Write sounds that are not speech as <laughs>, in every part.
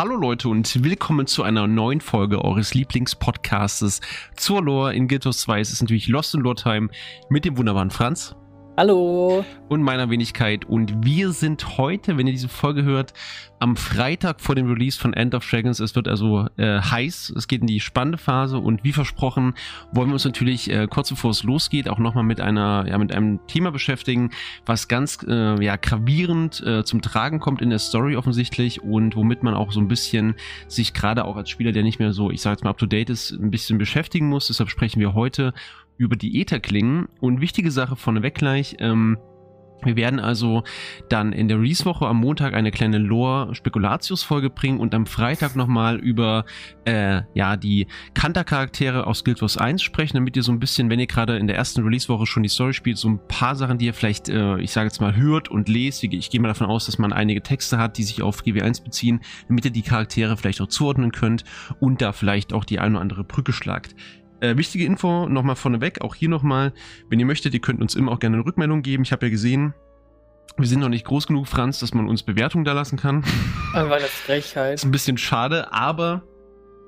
Hallo Leute und willkommen zu einer neuen Folge eures Lieblingspodcastes zur Lore in Guild 2. Es ist natürlich Lost in Lore Time mit dem wunderbaren Franz. Hallo. Und meiner Wenigkeit. Und wir sind heute, wenn ihr diese Folge hört, am Freitag vor dem Release von End of Dragons. Es wird also äh, heiß. Es geht in die spannende Phase. Und wie versprochen, wollen wir uns natürlich äh, kurz bevor es losgeht, auch nochmal mit einer, ja, mit einem Thema beschäftigen, was ganz, äh, ja, gravierend äh, zum Tragen kommt in der Story offensichtlich und womit man auch so ein bisschen sich gerade auch als Spieler, der nicht mehr so, ich sage jetzt mal up to date ist, ein bisschen beschäftigen muss. Deshalb sprechen wir heute über die Etherklingen. Und wichtige Sache vorneweg gleich, ähm, wir werden also dann in der Release-Woche am Montag eine kleine Lore-Spekulatius-Folge bringen und am Freitag nochmal über äh, ja, die Kanter-Charaktere aus Guild Wars 1 sprechen, damit ihr so ein bisschen, wenn ihr gerade in der ersten Release-Woche schon die Story spielt, so ein paar Sachen, die ihr vielleicht, äh, ich sage jetzt mal, hört und lest. Ich gehe mal davon aus, dass man einige Texte hat, die sich auf GW1 beziehen, damit ihr die Charaktere vielleicht auch zuordnen könnt und da vielleicht auch die eine oder andere Brücke schlagt. Äh, wichtige Info nochmal vorneweg, auch hier nochmal, wenn ihr möchtet, ihr könnt uns immer auch gerne eine Rückmeldung geben. Ich habe ja gesehen, wir sind noch nicht groß genug, Franz, dass man uns Bewertungen da lassen kann. <laughs> Einfach eine Frechheit. Ist ein bisschen schade, aber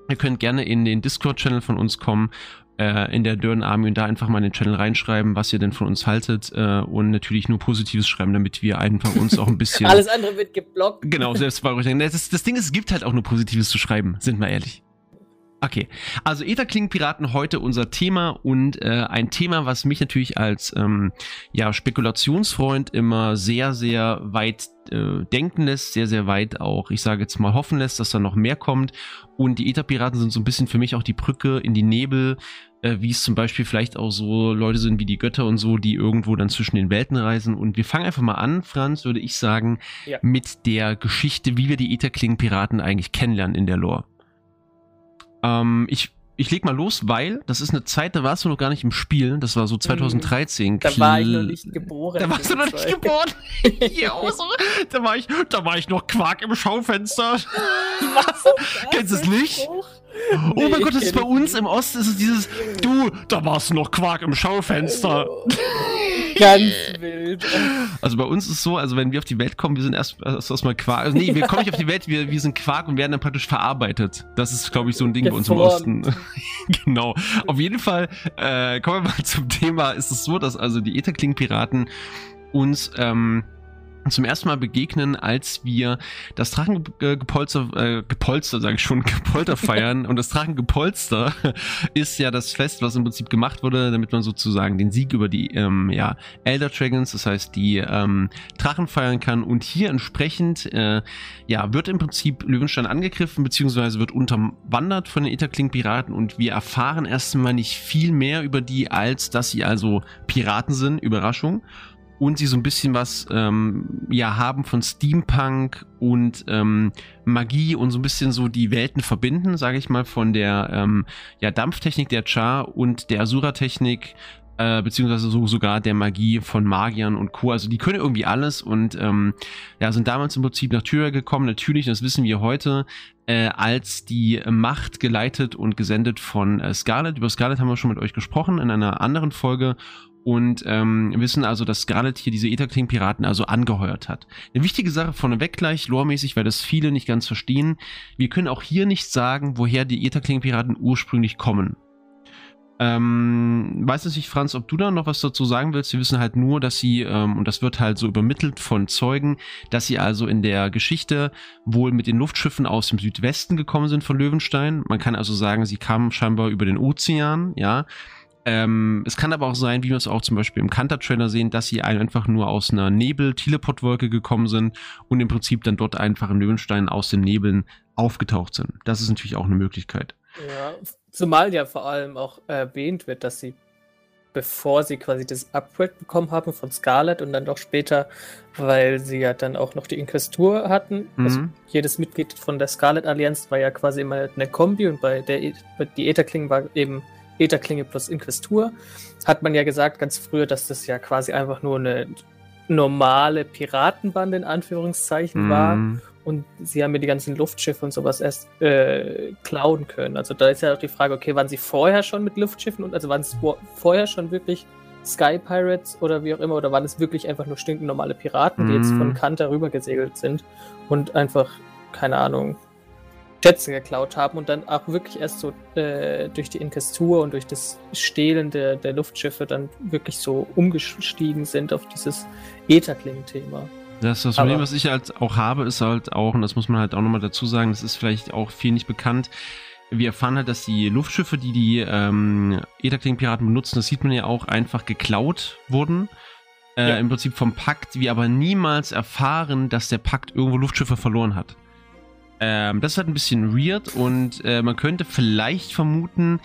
ihr könnt gerne in den Discord-Channel von uns kommen, äh, in der Dörren Army und da einfach mal in den Channel reinschreiben, was ihr denn von uns haltet äh, und natürlich nur Positives schreiben, damit wir einfach uns auch ein bisschen. <laughs> Alles andere wird geblockt. Genau, selbst bei euch. Das, das Ding ist, es gibt halt auch nur Positives zu schreiben, sind wir ehrlich. Okay, also Etherkling-Piraten heute unser Thema und äh, ein Thema, was mich natürlich als ähm, ja, Spekulationsfreund immer sehr, sehr weit äh, denken lässt, sehr, sehr weit auch, ich sage jetzt mal, hoffen lässt, dass da noch mehr kommt. Und die Ether-Piraten sind so ein bisschen für mich auch die Brücke in die Nebel, äh, wie es zum Beispiel vielleicht auch so Leute sind wie die Götter und so, die irgendwo dann zwischen den Welten reisen. Und wir fangen einfach mal an, Franz, würde ich sagen, ja. mit der Geschichte, wie wir die Etherkling-Piraten eigentlich kennenlernen in der Lore. Ähm, ich ich leg mal los, weil das ist eine Zeit, da warst du noch gar nicht im Spiel. Das war so 2013. Mhm. Da war ich noch nicht geboren. Da warst du noch nicht geboren. <laughs> da war ich, da war ich noch Quark im Schaufenster. Was? <laughs> Kennst du es nicht? Oh nee, mein Gott, das ist bei uns im Osten ist es dieses, du, da warst du noch Quark im Schaufenster. Ganz wild. Also bei uns ist es so, also wenn wir auf die Welt kommen, wir sind erst erstmal Quark. Also nee, wir kommen nicht auf die Welt, wir, wir sind Quark und werden dann praktisch verarbeitet. Das ist, glaube ich, so ein Ding Geformt. bei uns im Osten. <laughs> genau. Auf jeden Fall äh, kommen wir mal zum Thema. Ist es so, dass also die Etherkling-Piraten uns ähm, zum ersten Mal begegnen, als wir das Drachengepolster, äh, Gepolster, sage ich schon, <laughs> Gepolter feiern. und das Drachengepolster <laughs> ist ja das Fest, was im Prinzip gemacht wurde, damit man sozusagen den Sieg über die ähm, ja, Elder Dragons, das heißt die ähm, Drachen feiern kann. Und hier entsprechend äh, ja, wird im Prinzip Löwenstein angegriffen, beziehungsweise wird unterwandert von den Etherkling-Piraten und wir erfahren erstmal nicht viel mehr über die, als dass sie also Piraten sind. Überraschung und sie so ein bisschen was ähm, ja haben von Steampunk und ähm, Magie und so ein bisschen so die Welten verbinden, sage ich mal, von der ähm, ja, Dampftechnik der Char und der Asura-Technik äh, beziehungsweise so sogar der Magie von Magiern und Co. Also die können irgendwie alles und ähm, ja, sind damals im Prinzip nach Tyria gekommen, natürlich, das wissen wir heute, äh, als die Macht geleitet und gesendet von äh, Scarlet. Über Scarlet haben wir schon mit euch gesprochen in einer anderen Folge und ähm, wissen also, dass Scarlet hier diese Etherkling-Piraten also angeheuert hat. Eine wichtige Sache vorneweg gleich, loremäßig, weil das viele nicht ganz verstehen. Wir können auch hier nicht sagen, woher die Etherkling-Piraten ursprünglich kommen. Ähm, weiß nicht, Franz, ob du da noch was dazu sagen willst. Wir wissen halt nur, dass sie, ähm, und das wird halt so übermittelt von Zeugen, dass sie also in der Geschichte wohl mit den Luftschiffen aus dem Südwesten gekommen sind von Löwenstein. Man kann also sagen, sie kamen scheinbar über den Ozean, ja. Ähm, es kann aber auch sein, wie wir es auch zum Beispiel im Kanter-Trailer sehen, dass sie einfach nur aus einer Nebel-Teleport-Wolke gekommen sind und im Prinzip dann dort einfach in Löwenstein aus den Nebeln aufgetaucht sind. Das ist natürlich auch eine Möglichkeit. Ja, zumal ja vor allem auch erwähnt wird, dass sie, bevor sie quasi das Upgrade bekommen haben von Scarlet und dann doch später, weil sie ja dann auch noch die Inquisitur hatten. Mhm. Also jedes Mitglied von der Scarlet-Allianz war ja quasi immer eine Kombi und bei der e die Etherkling war eben Ätherklinge plus Inquistur, hat man ja gesagt ganz früher, dass das ja quasi einfach nur eine normale Piratenbande in Anführungszeichen mm. war. Und sie haben mir die ganzen Luftschiffe und sowas erst äh, klauen können. Also da ist ja auch die Frage, okay, waren sie vorher schon mit Luftschiffen und also waren es vorher schon wirklich Sky Pirates oder wie auch immer, oder waren es wirklich einfach nur stinknormale Piraten, die mm. jetzt von mhm. Kanta rüber gesegelt sind und einfach, keine Ahnung, Schätze geklaut haben und dann auch wirklich erst so äh, durch die Inkestur und durch das Stehlen der, der Luftschiffe dann wirklich so umgestiegen sind auf dieses Etherkling-Thema. Das, das Problem, was ich halt auch habe, ist halt auch, und das muss man halt auch nochmal dazu sagen, das ist vielleicht auch viel nicht bekannt, wir erfahren halt, dass die Luftschiffe, die die ähm, Etherkling-Piraten benutzen, das sieht man ja auch, einfach geklaut wurden. Äh, ja. Im Prinzip vom Pakt, wir aber niemals erfahren, dass der Pakt irgendwo Luftschiffe verloren hat. Ähm, das ist halt ein bisschen weird und äh, man könnte vielleicht vermuten,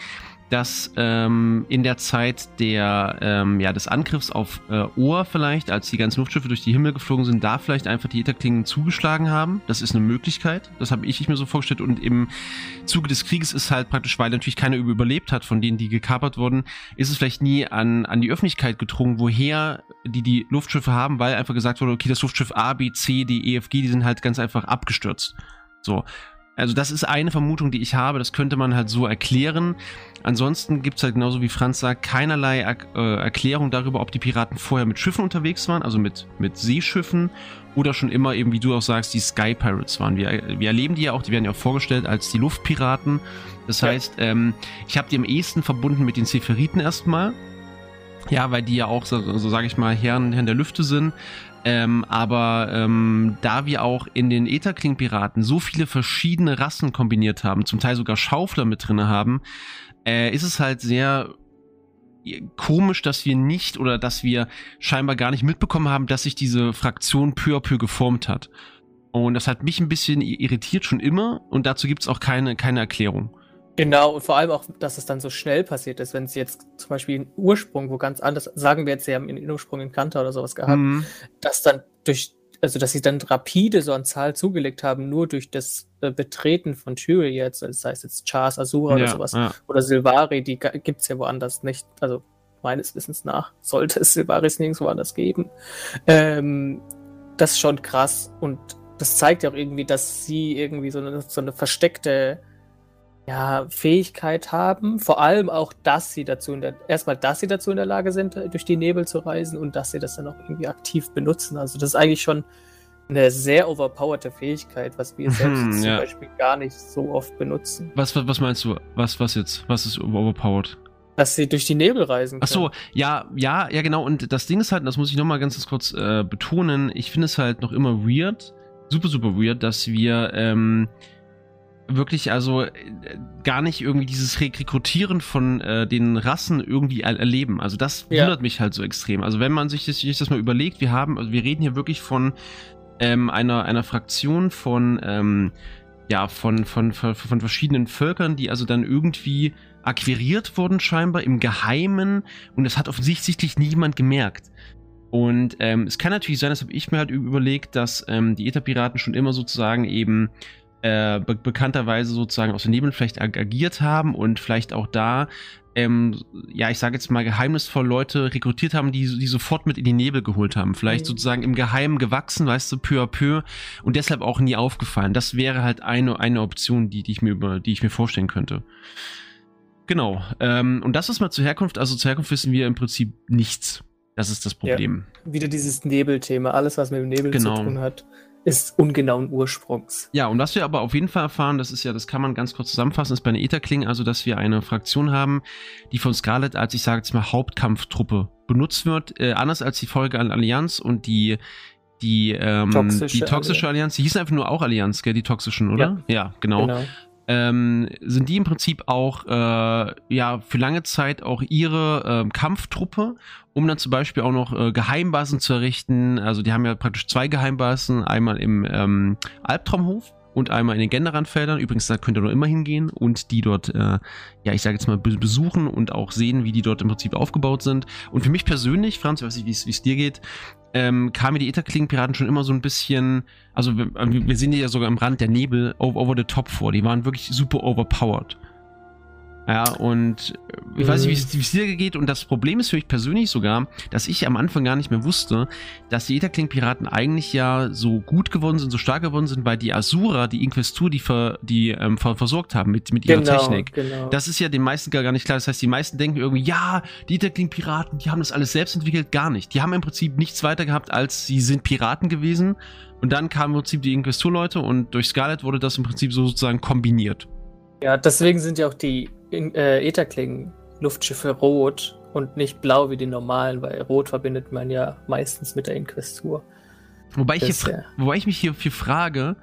dass ähm, in der Zeit der, ähm, ja, des Angriffs auf äh, Ohr vielleicht, als die ganzen Luftschiffe durch die Himmel geflogen sind, da vielleicht einfach die Etherklingen zugeschlagen haben. Das ist eine Möglichkeit. Das habe ich mir so vorgestellt. Und im Zuge des Krieges ist halt praktisch, weil natürlich keiner überlebt hat von denen, die gekapert wurden, ist es vielleicht nie an, an die Öffentlichkeit gedrungen, woher die die Luftschiffe haben, weil einfach gesagt wurde, okay, das Luftschiff A, B, C, D, E, F, G, die sind halt ganz einfach abgestürzt. So. Also das ist eine Vermutung, die ich habe. Das könnte man halt so erklären. Ansonsten gibt es halt genauso wie Franz sagt, keinerlei er äh, Erklärung darüber, ob die Piraten vorher mit Schiffen unterwegs waren, also mit, mit Seeschiffen oder schon immer eben, wie du auch sagst, die Sky Pirates waren. Wir, wir erleben die ja auch, die werden ja auch vorgestellt als die Luftpiraten. Das ja. heißt, ähm, ich habe die am ehesten verbunden mit den Seferiten erstmal. Ja, weil die ja auch, so, so sage ich mal, Herren, Herren der Lüfte sind. Ähm, aber ähm, da wir auch in den Ätherkling-Piraten so viele verschiedene Rassen kombiniert haben, zum Teil sogar Schaufler mit drin haben, äh, ist es halt sehr komisch, dass wir nicht oder dass wir scheinbar gar nicht mitbekommen haben, dass sich diese Fraktion peu à peu geformt hat. Und das hat mich ein bisschen irritiert schon immer und dazu gibt es auch keine, keine Erklärung. Genau, und vor allem auch, dass es dann so schnell passiert ist, wenn sie jetzt zum Beispiel einen Ursprung, wo ganz anders, sagen wir jetzt, sie haben einen Ursprung in Kanter oder sowas gehabt, mhm. dass dann durch, also dass sie dann rapide so an Zahl zugelegt haben, nur durch das äh, Betreten von Tyrion jetzt, das heißt jetzt Chars, Azura ja, oder sowas, ja. oder Silvari, die gibt es ja woanders nicht, also meines Wissens nach sollte es Silvaris nirgendwo anders geben. Ähm, das ist schon krass und das zeigt ja auch irgendwie, dass sie irgendwie so eine, so eine versteckte ja, Fähigkeit haben. Vor allem auch, dass sie dazu in der, erstmal, dass sie dazu in der Lage sind, durch die Nebel zu reisen und dass sie das dann auch irgendwie aktiv benutzen. Also das ist eigentlich schon eine sehr overpowerte Fähigkeit, was wir selbst hm, ja. zum Beispiel gar nicht so oft benutzen. Was, was, was meinst du? Was, was jetzt? Was ist overpowered? Dass sie durch die Nebel reisen können. Ach so, ja, ja, ja, genau. Und das Ding ist halt, das muss ich nochmal ganz kurz äh, betonen, ich finde es halt noch immer weird, super, super weird, dass wir, ähm, wirklich also äh, gar nicht irgendwie dieses Rekrutieren von äh, den Rassen irgendwie erleben. Also das ja. wundert mich halt so extrem. Also wenn man sich das, sich das mal überlegt, wir haben, also wir reden hier wirklich von ähm, einer, einer Fraktion von, ähm, ja, von, von, von, von verschiedenen Völkern, die also dann irgendwie akquiriert wurden scheinbar im Geheimen und das hat offensichtlich niemand gemerkt. Und ähm, es kann natürlich sein, das habe ich mir halt überlegt, dass ähm, die Ether-Piraten schon immer sozusagen eben äh, be bekannterweise sozusagen aus dem Nebel vielleicht ag agiert haben und vielleicht auch da, ähm, ja, ich sage jetzt mal geheimnisvoll Leute rekrutiert haben, die, die sofort mit in die Nebel geholt haben. Vielleicht mhm. sozusagen im Geheimen gewachsen, weißt du, peu à peu und deshalb auch nie aufgefallen. Das wäre halt eine, eine Option, die, die, ich mir über, die ich mir vorstellen könnte. Genau. Ähm, und das ist mal zur Herkunft. Also zur Herkunft wissen wir im Prinzip nichts. Das ist das Problem. Ja, wieder dieses Nebelthema, alles, was mit dem Nebel genau. zu tun hat ist ungenauen Ursprungs. Ja, und was wir aber auf jeden Fall erfahren, das ist ja, das kann man ganz kurz zusammenfassen, ist bei einer Etherkling, also dass wir eine Fraktion haben, die von Scarlet als, ich sage jetzt mal, Hauptkampftruppe benutzt wird, äh, anders als die Folge an Allianz und die die, ähm, toxische, die toxische Allianz. die hießen einfach nur auch Allianz, gell, die toxischen, oder? Ja, ja genau. genau. Ähm, sind die im Prinzip auch äh, ja für lange Zeit auch ihre äh, Kampftruppe um dann zum Beispiel auch noch äh, Geheimbasen zu errichten. Also die haben ja praktisch zwei Geheimbasen, einmal im ähm, Albtraumhof und einmal in den Genderandfeldern. Übrigens, da könnt ihr noch immer hingehen und die dort, äh, ja, ich sage jetzt mal, besuchen und auch sehen, wie die dort im Prinzip aufgebaut sind. Und für mich persönlich, Franz, ich weiß nicht, wie es dir geht, ähm, kam mir die Etherkling-Piraten schon immer so ein bisschen, also wir, wir sehen die ja sogar am Rand der Nebel over the top vor. Die waren wirklich super overpowered. Ja, und äh, ich weiß nicht, wie es dir geht. Und das Problem ist für mich persönlich sogar, dass ich am Anfang gar nicht mehr wusste, dass die Etherkling-Piraten eigentlich ja so gut geworden sind, so stark geworden sind, weil die Asura, die Inquestur, die, ver, die ähm, ver, versorgt haben mit, mit ihrer genau, Technik. Genau. Das ist ja den meisten gar nicht klar. Das heißt, die meisten denken irgendwie, ja, die Etherkling-Piraten, die haben das alles selbst entwickelt. Gar nicht. Die haben im Prinzip nichts weiter gehabt, als sie sind Piraten gewesen. Und dann kamen im Prinzip die Inquestur-Leute und durch Scarlet wurde das im Prinzip so sozusagen kombiniert. Ja, deswegen sind ja auch die in, äh, Ätherklingen Luftschiffe rot und nicht blau wie die normalen, weil rot verbindet man ja meistens mit der Inquestur. Wobei ich, hier, wobei ich mich hierfür frage,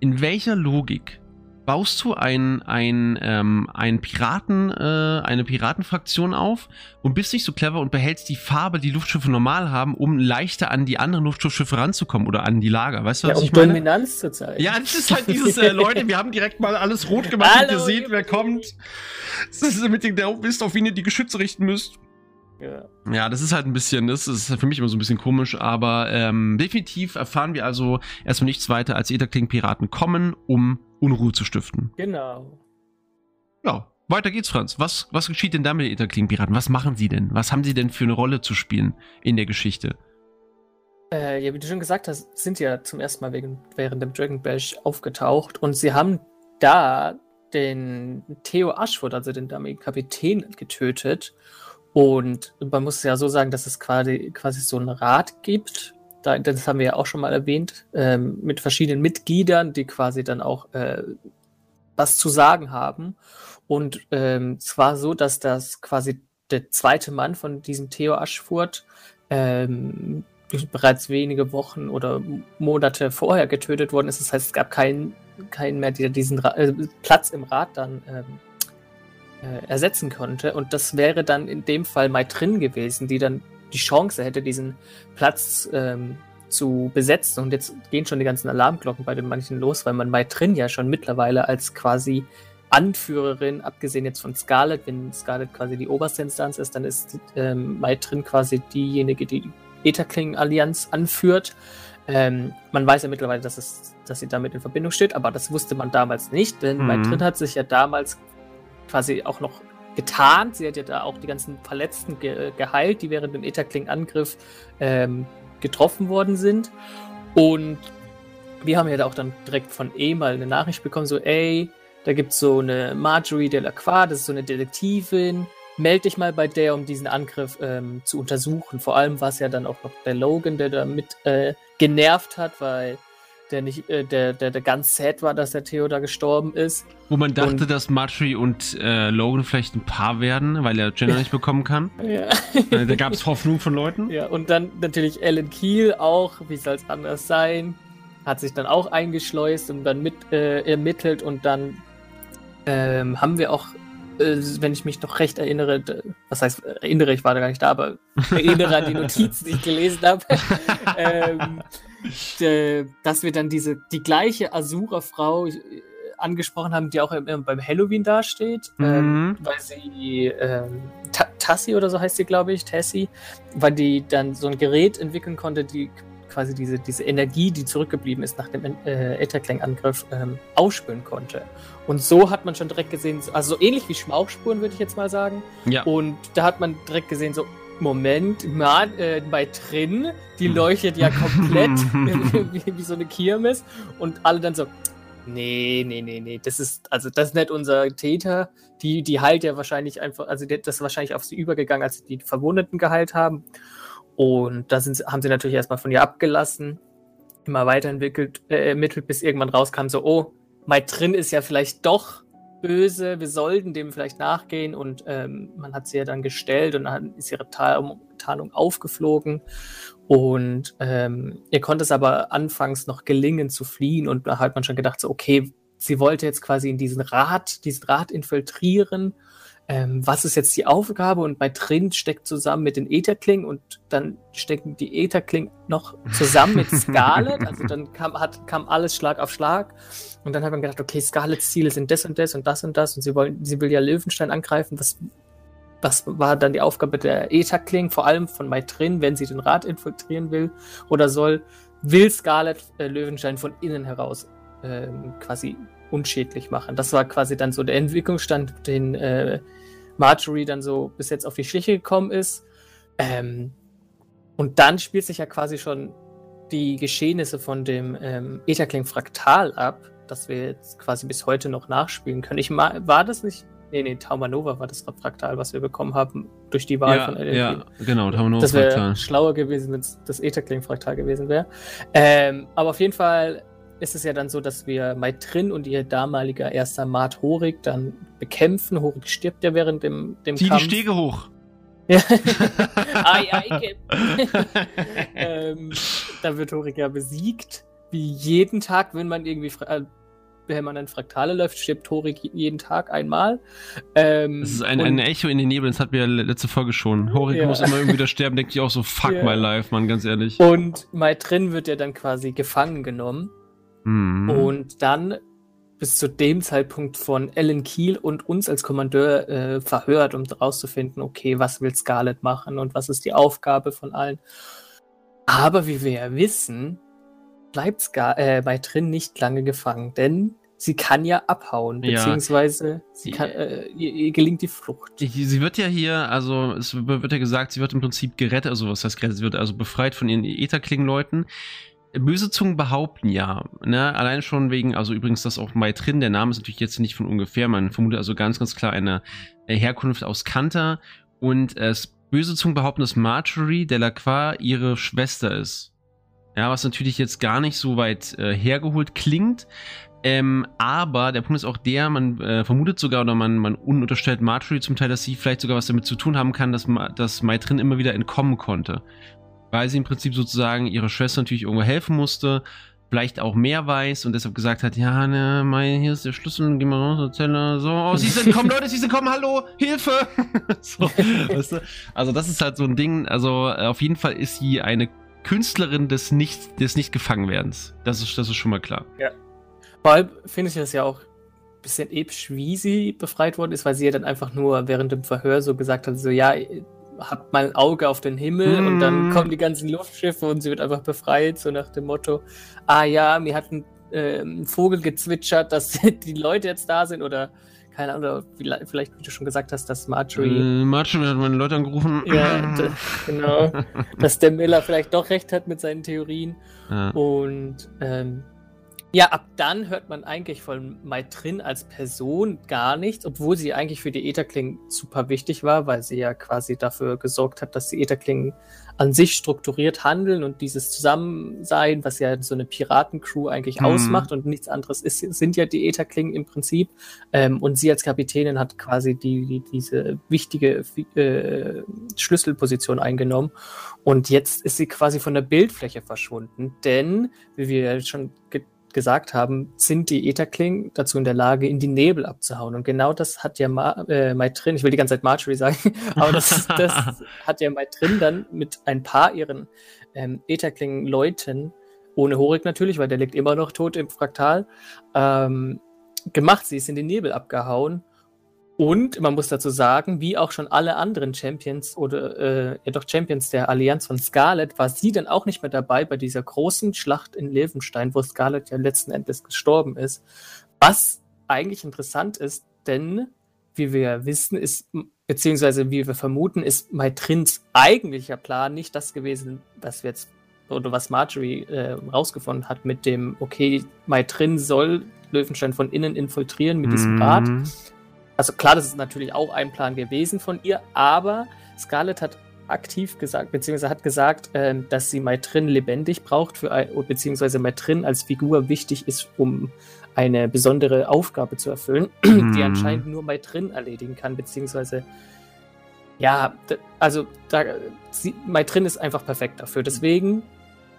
in welcher Logik baust du ein, ein, ähm, ein Piraten, äh, eine Piratenfraktion auf und bist nicht so clever und behältst die Farbe, die Luftschiffe normal haben, um leichter an die anderen Luftschiffe ranzukommen oder an die Lager. Weißt du, was ja, um ich meine? Dominanz zu zeigen. Ja, das ist halt dieses, äh, Leute, wir haben direkt mal alles rot gemacht Hallo, und ihr seht, wer kommt. Das ist damit ihr wisst, auf wen ihr die Geschütze richten müsst. Ja. ja, das ist halt ein bisschen, das ist für mich immer so ein bisschen komisch, aber ähm, definitiv erfahren wir also erstmal nichts weiter, als Etherkling-Piraten kommen, um Unruhe zu stiften. Genau. Ja, weiter geht's, Franz. Was, was geschieht denn da mit den Etherkling-Piraten? Was machen sie denn? Was haben sie denn für eine Rolle zu spielen in der Geschichte? Äh, ja, wie du schon gesagt hast, sind ja zum ersten Mal wegen, während dem Dragon Bash aufgetaucht und sie haben da den Theo Ashford, also den damaligen Kapitän, getötet. Und man muss ja so sagen, dass es quasi, quasi so einen Rat gibt, da, das haben wir ja auch schon mal erwähnt, ähm, mit verschiedenen Mitgliedern, die quasi dann auch äh, was zu sagen haben. Und ähm, es war so, dass das quasi der zweite Mann von diesem Theo Aschfurt ähm, bereits wenige Wochen oder Monate vorher getötet worden ist. Das heißt, es gab keinen, keinen mehr, der diesen Ra äh, Platz im Rat dann ähm, äh, ersetzen konnte. Und das wäre dann in dem Fall Maitrin gewesen, die dann die Chance hätte, diesen Platz ähm, zu besetzen. Und jetzt gehen schon die ganzen Alarmglocken bei den manchen los, weil man Mai Trin ja schon mittlerweile als quasi Anführerin, abgesehen jetzt von Scarlet, wenn Scarlet quasi die oberste Instanz ist, dann ist ähm, Mai Trin quasi diejenige, die die Etherkling-Allianz anführt. Ähm, man weiß ja mittlerweile, dass, es, dass sie damit in Verbindung steht, aber das wusste man damals nicht, denn mhm. Mai Trin hat sich ja damals quasi auch noch getarnt. Sie hat ja da auch die ganzen Verletzten ge geheilt, die während dem Etherkling-Angriff ähm, getroffen worden sind. Und wir haben ja da auch dann direkt von E mal eine Nachricht bekommen, so, ey, da gibt es so eine Marjorie Delacroix, das ist so eine Detektivin, melde dich mal bei der, um diesen Angriff ähm, zu untersuchen. Vor allem war es ja dann auch noch der Logan, der da mit äh, genervt hat, weil der nicht, äh, der, der, der ganz sad war, dass der Theo da gestorben ist. Wo man dachte, und, dass Marjorie und äh, Logan vielleicht ein Paar werden, weil er Jenna nicht bekommen kann. <laughs> Ja. Äh, da gab es Hoffnung von Leuten. Ja, und dann natürlich Ellen Kiel auch, wie soll es anders sein, hat sich dann auch eingeschleust und dann mit äh, ermittelt und dann ähm, haben wir auch äh, wenn ich mich noch recht erinnere, was heißt erinnere, ich war da gar nicht da, aber erinnere an die <laughs> Notizen, die ich gelesen habe, <laughs> ähm, <laughs> dass wir dann diese, die gleiche Asura-Frau äh, angesprochen haben, die auch beim Halloween dasteht, mhm. ähm, weil sie, ähm, Tassi oder so heißt sie, glaube ich, Tassi, weil die dann so ein Gerät entwickeln konnte, die quasi diese, diese Energie, die zurückgeblieben ist nach dem äh, Etherklang-Angriff, ähm, ausspüren konnte. Und so hat man schon direkt gesehen, also so ähnlich wie Schmauchspuren, würde ich jetzt mal sagen. Ja. Und da hat man direkt gesehen, so, Moment, mal, äh, bei drin, die hm. leuchtet ja komplett <laughs> <laughs> wie, wie, so eine Kirmes und alle dann so, nee, nee, nee, nee, das ist, also das ist nicht unser Täter, die, die heilt ja wahrscheinlich einfach, also das ist wahrscheinlich auf sie übergegangen, als sie die Verwundeten geheilt haben und da sind, haben sie natürlich erstmal von ihr abgelassen, immer weiterentwickelt, äh, ermittelt, bis irgendwann rauskam, so, oh, mal drin ist ja vielleicht doch böse, wir sollten dem vielleicht nachgehen. Und ähm, man hat sie ja dann gestellt und dann ist ihre Tarnung aufgeflogen. Und ähm, ihr konnte es aber anfangs noch gelingen zu fliehen. Und da hat man schon gedacht so, okay, sie wollte jetzt quasi in diesen Rad, diesen Rad infiltrieren ähm, was ist jetzt die Aufgabe? Und bei Trin steckt zusammen mit den Etherklingen und dann stecken die Etherklingen noch zusammen mit <laughs> Scarlet. Also dann kam, hat, kam alles Schlag auf Schlag. Und dann hat man gedacht, okay, Scarlets Ziele sind das und das und das und das und sie wollen, sie will ja Löwenstein angreifen. Was, was war dann die Aufgabe der Etherkling, vor allem von Maitrin, wenn sie den Rat infiltrieren will? Oder soll, will Scarlet äh, Löwenstein von innen heraus ähm, quasi unschädlich machen. Das war quasi dann so der Entwicklungsstand, den äh, Marjorie dann so bis jetzt auf die Schliche gekommen ist. Ähm, und dann spielt sich ja quasi schon die Geschehnisse von dem ähm, Etherkling Fraktal ab, das wir jetzt quasi bis heute noch nachspielen können. Ich war das nicht? Nee, nee, Taumanova war das Fraktal, was wir bekommen haben durch die Wahl ja, von LLP. Ja, genau, Taumanova Das wäre schlauer gewesen, wenn es das Etherkling Fraktal gewesen wäre. Ähm, aber auf jeden Fall ist es ja dann so, dass wir Maitrin und ihr damaliger erster Mat Horik dann bekämpfen. Horik stirbt ja während dem, dem Zieh Kampf. die Stege hoch. ai, <laughs> ai, <laughs> ähm, da wird Horik ja besiegt. Wie jeden Tag, wenn man irgendwie äh, wenn man in Fraktale läuft, stirbt Torik jeden Tag einmal. Ähm, das ist ein, ein Echo in den Nebel, das hat mir letzte Folge schon. Horik ja. muss immer irgendwie wieder sterben, denke ich auch so, fuck ja. my life, man, ganz ehrlich. Und Maitrin wird ja dann quasi gefangen genommen. Mhm. Und dann bis zu dem Zeitpunkt von Ellen Kiel und uns als Kommandeur äh, verhört, um herauszufinden, okay, was will Scarlett machen und was ist die Aufgabe von allen. Aber wie wir ja wissen, bleibt Scar äh, bei Trin nicht lange gefangen, denn sie kann ja abhauen, beziehungsweise sie kann, äh, ihr, ihr, gelingt die Flucht. Sie wird ja hier, also es wird ja gesagt, sie wird im Prinzip gerettet, also was heißt gerettet, sie wird also befreit von ihren Ätherkling-Leuten. Böse Zungen behaupten ja, ne, allein schon wegen, also übrigens das auch Mai drin, der Name ist natürlich jetzt nicht von ungefähr, man vermutet also ganz, ganz klar eine äh, Herkunft aus Kanter und es böse Zungen behaupten, dass Marjorie Delacroix ihre Schwester ist. Ja, was natürlich jetzt gar nicht so weit äh, hergeholt klingt. Ähm, aber der Punkt ist auch der, man äh, vermutet sogar oder man, man unterstellt Marjorie zum Teil, dass sie vielleicht sogar was damit zu tun haben kann, dass, dass Maitrin immer wieder entkommen konnte weil sie im Prinzip sozusagen ihrer Schwester natürlich irgendwo helfen musste, vielleicht auch mehr weiß und deshalb gesagt hat, ja, ne, mein, hier ist der Schlüssel, geh mal raus, Zeller, so, oh, sie sind, komm Leute, sie sind, komm, hallo, Hilfe! <laughs> so, weißt du? Also das ist halt so ein Ding, also äh, auf jeden Fall ist sie eine Künstlerin des nicht, des nicht Gefangenwerdens. Das ist, das ist schon mal klar. Ja. Vor allem finde ich das ja auch ein bisschen episch, wie sie befreit worden ist, weil sie ja dann einfach nur während dem Verhör so gesagt hat, so, ja, hat mal ein Auge auf den Himmel mm. und dann hm. kommen die ganzen Luftschiffe und sie wird einfach befreit, so nach dem Motto, ah ja, mir hat ein, äh, ein Vogel gezwitschert, dass <laughs> die Leute jetzt da sind oder keine Ahnung, vielleicht, wie du schon gesagt hast, dass Marjorie. Äh, Marjorie hat meine Leute angerufen. Ja, <laughs> genau. dass der Miller vielleicht doch recht hat mit seinen Theorien. Ja. Und ähm, ja, ab dann hört man eigentlich von Maitrin als Person gar nichts, obwohl sie eigentlich für die Etherklingen super wichtig war, weil sie ja quasi dafür gesorgt hat, dass die Etherklingen an sich strukturiert handeln und dieses Zusammensein, was ja so eine Piratencrew eigentlich mhm. ausmacht und nichts anderes ist, sind ja die Etherklingen im Prinzip. Ähm, und sie als Kapitänin hat quasi die, die diese wichtige äh, Schlüsselposition eingenommen. Und jetzt ist sie quasi von der Bildfläche verschwunden, denn, wie wir schon gesagt haben, sind die Ätherklingen dazu in der Lage, in die Nebel abzuhauen. Und genau das hat ja Ma äh, Maitrin, ich will die ganze Zeit Marjorie sagen, <laughs> aber das, das <laughs> hat ja Maitrin dann mit ein paar ihren ähm, Ätherklingen-Leuten, ohne Horik natürlich, weil der liegt immer noch tot im Fraktal, ähm, gemacht. Sie ist in den Nebel abgehauen und man muss dazu sagen, wie auch schon alle anderen Champions oder äh, ja doch Champions der Allianz von Scarlet, war sie dann auch nicht mehr dabei bei dieser großen Schlacht in Levenstein, wo Scarlet ja letzten Endes gestorben ist. Was eigentlich interessant ist, denn wie wir wissen, ist, beziehungsweise wie wir vermuten, ist Maitrins eigentlicher Plan nicht das gewesen, was wir jetzt oder was Marjorie äh, rausgefunden hat mit dem, okay, Maitrin soll Löwenstein von innen infiltrieren mit diesem Bad. Also klar, das ist natürlich auch ein Plan gewesen von ihr, aber Scarlett hat aktiv gesagt, beziehungsweise hat gesagt, äh, dass sie Maitrin lebendig braucht, für ein, beziehungsweise Maitrin als Figur wichtig ist, um eine besondere Aufgabe zu erfüllen, <clears throat> mhm. die anscheinend nur Maitrin erledigen kann, beziehungsweise ja, also da, sie, Maitrin ist einfach perfekt dafür. Deswegen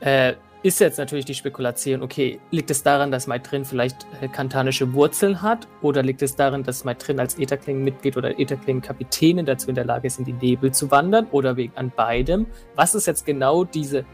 äh, ist jetzt natürlich die Spekulation, okay, liegt es daran, dass Maitrin vielleicht äh, kantanische Wurzeln hat? Oder liegt es daran, dass Maitrin als Ätherkling-Mitglied oder Ätherkling-Kapitänin dazu in der Lage ist, in die Nebel zu wandern? Oder wegen an beidem? Was ist jetzt genau diese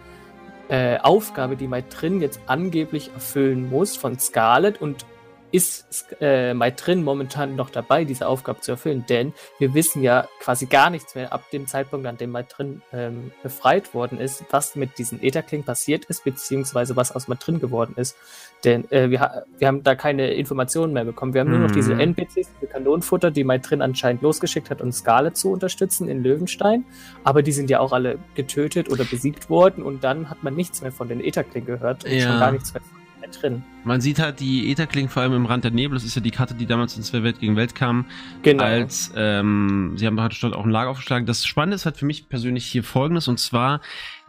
äh, Aufgabe, die Maitrin jetzt angeblich erfüllen muss von Scarlet? Und ist äh, Maitrin momentan noch dabei, diese Aufgabe zu erfüllen? Denn wir wissen ja quasi gar nichts mehr ab dem Zeitpunkt, an dem Maitrin ähm, befreit worden ist, was mit diesen Ätherklingen passiert ist, beziehungsweise was aus Maitrin geworden ist. Denn äh, wir, wir haben da keine Informationen mehr bekommen. Wir haben nur noch diese mhm. NPCs, diese Kanonenfutter, die Maitrin anscheinend losgeschickt hat, um Scarlet zu unterstützen in Löwenstein. Aber die sind ja auch alle getötet oder besiegt worden und dann hat man nichts mehr von den Ätherklingen gehört und ja. schon gar nichts mehr von drin. Man sieht halt die Ätherklingen vor allem im Rand der Nebel. Das ist ja die Karte, die damals ins Welt gegen Welt kam. Genau. Als, ähm, sie haben halt dort auch ein Lager aufgeschlagen. Das Spannende ist halt für mich persönlich hier folgendes, und zwar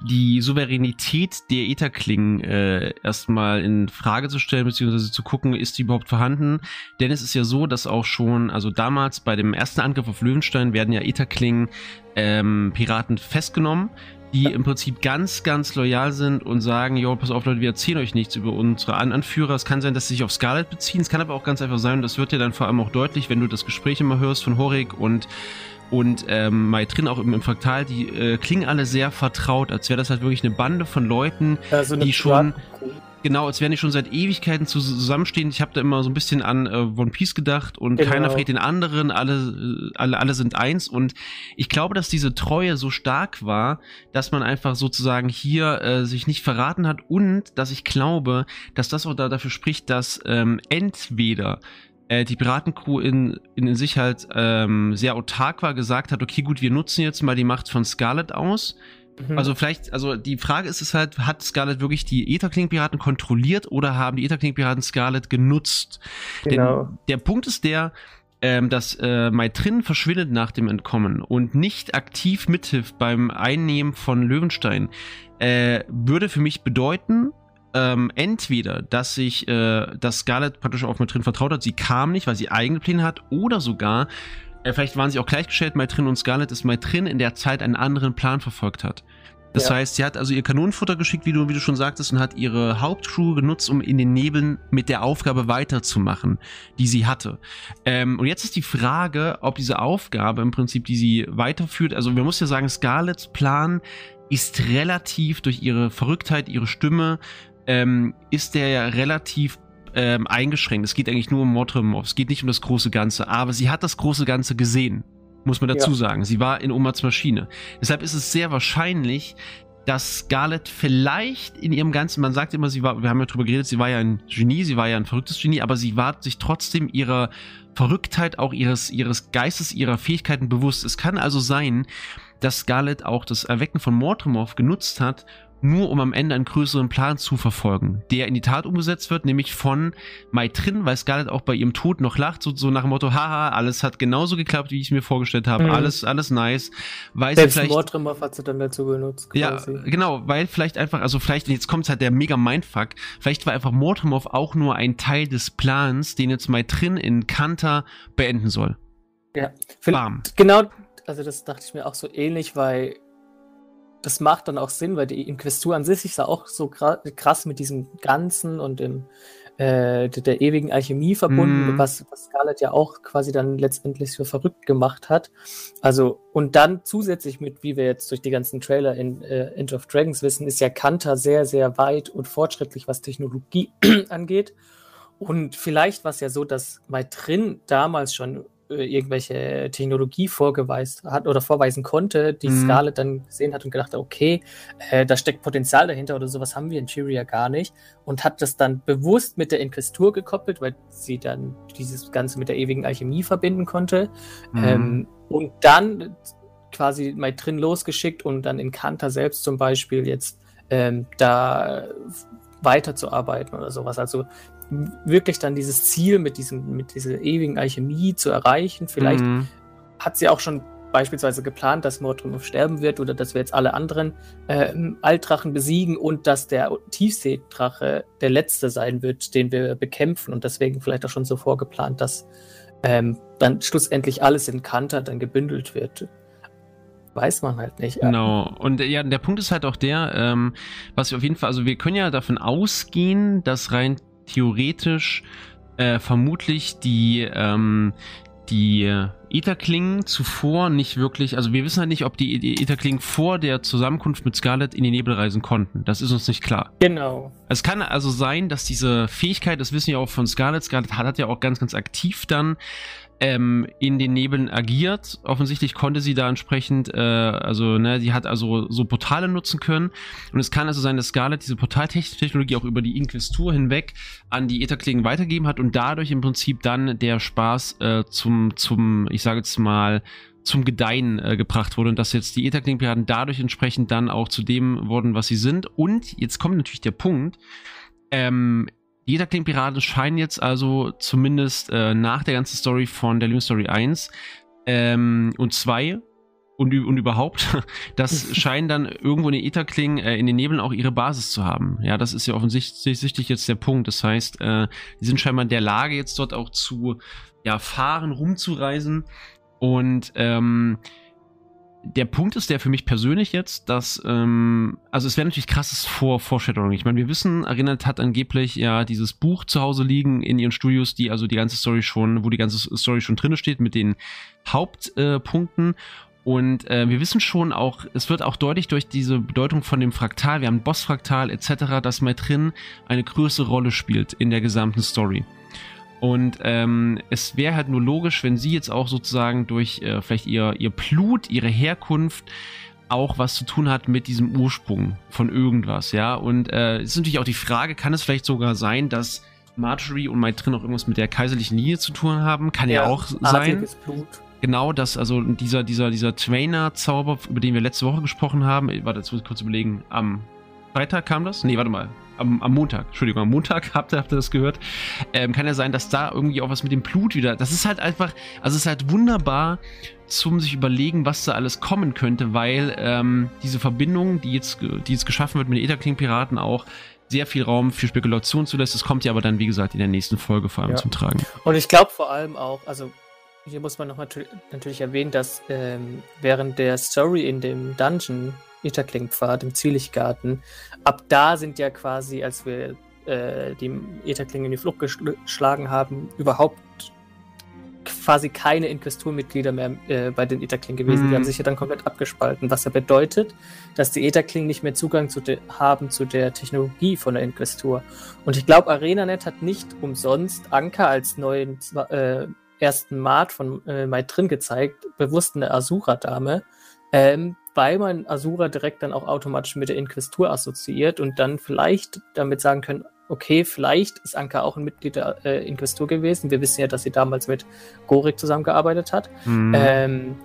die Souveränität der Ätherklingen äh, erstmal in Frage zu stellen, beziehungsweise zu gucken, ist die überhaupt vorhanden. Denn es ist ja so, dass auch schon, also damals bei dem ersten Angriff auf Löwenstein werden ja Ätherklingen ähm, Piraten festgenommen die im Prinzip ganz, ganz loyal sind und sagen, jo, pass auf Leute, wir erzählen euch nichts über unsere An Anführer. Es kann sein, dass sie sich auf Scarlet beziehen. Es kann aber auch ganz einfach sein, und das wird ja dann vor allem auch deutlich, wenn du das Gespräch immer hörst von Horik und und ähm, drin auch im, im Fraktal, die äh, klingen alle sehr vertraut, als wäre das halt wirklich eine Bande von Leuten, ja, so die schon Genau, als wären die schon seit Ewigkeiten zusammenstehen. Ich habe da immer so ein bisschen an äh, One Piece gedacht und genau. keiner verrät den anderen, alle, äh, alle, alle sind eins. Und ich glaube, dass diese Treue so stark war, dass man einfach sozusagen hier äh, sich nicht verraten hat und dass ich glaube, dass das auch da dafür spricht, dass ähm, entweder äh, die Piratencrew in, in sich halt ähm, sehr autark war, gesagt hat, okay, gut, wir nutzen jetzt mal die Macht von Scarlet aus Mhm. Also vielleicht, also die Frage ist es halt, hat Scarlet wirklich die Etherkling-Piraten kontrolliert oder haben die Etherkling-Piraten Scarlet genutzt? Genau. Denn der Punkt ist der, ähm, dass äh, Maitrin verschwindet nach dem Entkommen und nicht aktiv mithilft beim Einnehmen von Löwenstein, äh, würde für mich bedeuten, ähm, entweder, dass sich, äh, dass Scarlet praktisch auf Maitrin vertraut hat, sie kam nicht, weil sie eigene Pläne hat, oder sogar, äh, vielleicht waren sie auch gleichgestellt, Maitrin und Scarlet, dass Maitrin in der Zeit einen anderen Plan verfolgt hat. Das ja. heißt, sie hat also ihr Kanonenfutter geschickt, wie du, wie du schon sagtest, und hat ihre Hauptcrew genutzt, um in den Nebeln mit der Aufgabe weiterzumachen, die sie hatte. Ähm, und jetzt ist die Frage, ob diese Aufgabe im Prinzip, die sie weiterführt, also wir muss ja sagen, Scarlets Plan ist relativ durch ihre Verrücktheit, ihre Stimme, ähm, ist der ja relativ ähm, eingeschränkt. Es geht eigentlich nur um Mordremov. Es geht nicht um das große Ganze. Aber sie hat das große Ganze gesehen. Muss man dazu ja. sagen. Sie war in Omas Maschine. Deshalb ist es sehr wahrscheinlich, dass Scarlett vielleicht in ihrem ganzen, man sagt immer, sie war, wir haben ja drüber geredet, sie war ja ein Genie, sie war ja ein verrücktes Genie, aber sie war sich trotzdem ihrer Verrücktheit, auch ihres, ihres Geistes, ihrer Fähigkeiten bewusst. Es kann also sein, dass Scarlett auch das Erwecken von Mordremorph genutzt hat, nur um am Ende einen größeren Plan zu verfolgen, der in die Tat umgesetzt wird, nämlich von Maitrin, weil Scarlett auch bei ihrem Tod noch lacht, so, so nach dem Motto, haha, alles hat genauso geklappt, wie ich es mir vorgestellt habe, mhm. alles, alles nice. Weil Selbst vielleicht, Mordrimmer hat sie dann dazu genutzt. Quasi. Ja, genau, weil vielleicht einfach, also vielleicht, jetzt kommt halt der mega Mindfuck, vielleicht war einfach Mordrimov auch nur ein Teil des Plans, den jetzt Maitrin in Kanta beenden soll. Ja, Bam. genau, also das dachte ich mir auch so ähnlich, weil das macht dann auch Sinn, weil die Inquestur an sich ist ja auch so krass mit diesem Ganzen und dem, äh, der, ewigen Alchemie verbunden, mm. was, was Scarlett ja auch quasi dann letztendlich für verrückt gemacht hat. Also, und dann zusätzlich mit, wie wir jetzt durch die ganzen Trailer in äh, End of Dragons wissen, ist ja Kanta sehr, sehr weit und fortschrittlich, was Technologie <clears throat> angeht. Und vielleicht war es ja so, dass Maitrin damals schon irgendwelche Technologie vorgeweist hat oder vorweisen konnte, die mhm. Scarlett dann gesehen hat und gedacht, okay, äh, da steckt Potenzial dahinter oder sowas haben wir in Tyria gar nicht und hat das dann bewusst mit der Inquestur gekoppelt, weil sie dann dieses Ganze mit der ewigen Alchemie verbinden konnte mhm. ähm, und dann quasi mal drin losgeschickt und dann in Kanta selbst zum Beispiel jetzt ähm, da weiterzuarbeiten oder sowas. Also wirklich dann dieses Ziel mit, diesem, mit dieser ewigen Alchemie zu erreichen. Vielleicht mhm. hat sie auch schon beispielsweise geplant, dass Mordrumov sterben wird oder dass wir jetzt alle anderen äh, Altdrachen besiegen und dass der Tiefseedrache der letzte sein wird, den wir bekämpfen und deswegen vielleicht auch schon so vorgeplant, dass ähm, dann schlussendlich alles in Kanter dann gebündelt wird. Weiß man halt nicht. Genau. Und ja, der Punkt ist halt auch der, ähm, was wir auf jeden Fall, also wir können ja davon ausgehen, dass rein theoretisch äh, vermutlich die, ähm, die Etherklingen zuvor nicht wirklich, also wir wissen halt nicht, ob die Etherklingen vor der Zusammenkunft mit Scarlet in die Nebel reisen konnten. Das ist uns nicht klar. Genau. Es kann also sein, dass diese Fähigkeit, das wissen wir auch von Scarlet, Scarlet hat, hat ja auch ganz, ganz aktiv dann ähm, in den Nebeln agiert. Offensichtlich konnte sie da entsprechend, äh, also ne, sie hat also so Portale nutzen können. Und es kann also sein, dass Scarlet diese Portaltechnologie auch über die Inquisitur hinweg an die Etherklingen weitergeben hat und dadurch im Prinzip dann der Spaß äh, zum, zum, ich sage jetzt mal, zum Gedeihen äh, gebracht wurde und dass jetzt die Etherkling-Piraten dadurch entsprechend dann auch zu dem wurden, was sie sind. Und jetzt kommt natürlich der Punkt, ähm, jeder Kling-Piraten scheinen jetzt also zumindest äh, nach der ganzen Story von der Lim Story 1 ähm, und 2 und, und überhaupt, <laughs> das <laughs> scheinen dann irgendwo in den Etherkling äh, in den Nebeln auch ihre Basis zu haben. Ja, das ist ja offensichtlich jetzt der Punkt. Das heißt, äh, die sind scheinbar in der Lage, jetzt dort auch zu ja, fahren, rumzureisen. Und ähm, der Punkt ist der für mich persönlich jetzt, dass, ähm, also es wäre natürlich krasses Vor Foreshadowing. Ich meine, wir wissen, Arenet hat angeblich ja dieses Buch zu Hause liegen in ihren Studios, die also die ganze Story schon, wo die ganze Story schon drin steht mit den Hauptpunkten. Äh, und äh, wir wissen schon auch, es wird auch deutlich durch diese Bedeutung von dem Fraktal, wir haben Bossfraktal etc., dass Maitrin eine größere Rolle spielt in der gesamten Story. Und ähm, es wäre halt nur logisch, wenn sie jetzt auch sozusagen durch äh, vielleicht ihr, ihr Blut, ihre Herkunft auch was zu tun hat mit diesem Ursprung von irgendwas, ja. Und äh, es ist natürlich auch die Frage, kann es vielleicht sogar sein, dass Marjorie und Maitrin auch irgendwas mit der kaiserlichen Linie zu tun haben? Kann ja, ja auch sein. Blut. Genau, dass also dieser, dieser, dieser Trainer-Zauber, über den wir letzte Woche gesprochen haben, warte, jetzt muss ich kurz überlegen, am Freitag kam das? Nee, warte mal. Am, am Montag, Entschuldigung, am Montag <laughs> habt ihr, habt ihr das gehört. Ähm, kann ja sein, dass da irgendwie auch was mit dem Blut wieder. Das ist halt einfach, also es ist halt wunderbar zum sich überlegen, was da alles kommen könnte, weil ähm, diese Verbindung, die jetzt, die jetzt geschaffen wird mit den Etherkling-Piraten auch, sehr viel Raum für Spekulation zulässt. Das kommt ja aber dann, wie gesagt, in der nächsten Folge vor allem ja. zum Tragen. Und ich glaube vor allem auch, also hier muss man noch natürlich erwähnen, dass ähm, während der Story in dem Dungeon Etherkling-Pfad im Zwielichtgarten. Ab da sind ja quasi, als wir äh, die Etherkling in die Flucht geschlagen haben, überhaupt quasi keine Inquisiturmitglieder mehr äh, bei den Etherkling gewesen. Mhm. Die haben sich ja dann komplett abgespalten, was ja bedeutet, dass die Etherkling nicht mehr Zugang zu haben zu der Technologie von der Inquisitur. Und ich glaube, ArenaNet hat nicht umsonst Anker als neuen äh, ersten Mart von äh, Mai drin gezeigt, bewusst eine Asura-Dame, ähm, weil man Asura direkt dann auch automatisch mit der Inquisitur assoziiert und dann vielleicht damit sagen können, okay, vielleicht ist Anka auch ein Mitglied der äh, Inquisitur gewesen. Wir wissen ja, dass sie damals mit Gorik zusammengearbeitet hat. Mhm. Ähm,